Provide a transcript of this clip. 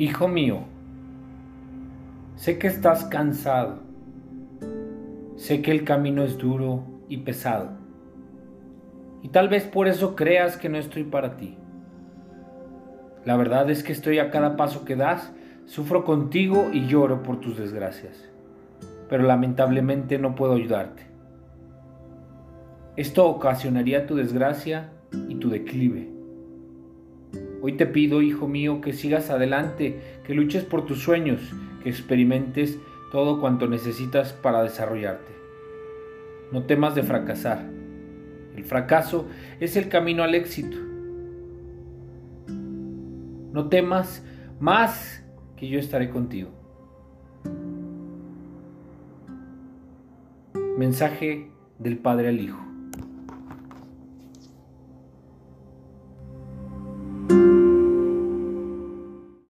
Hijo mío, sé que estás cansado, sé que el camino es duro y pesado, y tal vez por eso creas que no estoy para ti. La verdad es que estoy a cada paso que das, sufro contigo y lloro por tus desgracias, pero lamentablemente no puedo ayudarte. Esto ocasionaría tu desgracia y tu declive. Hoy te pido, hijo mío, que sigas adelante, que luches por tus sueños, que experimentes todo cuanto necesitas para desarrollarte. No temas de fracasar. El fracaso es el camino al éxito. No temas más que yo estaré contigo. Mensaje del Padre al Hijo.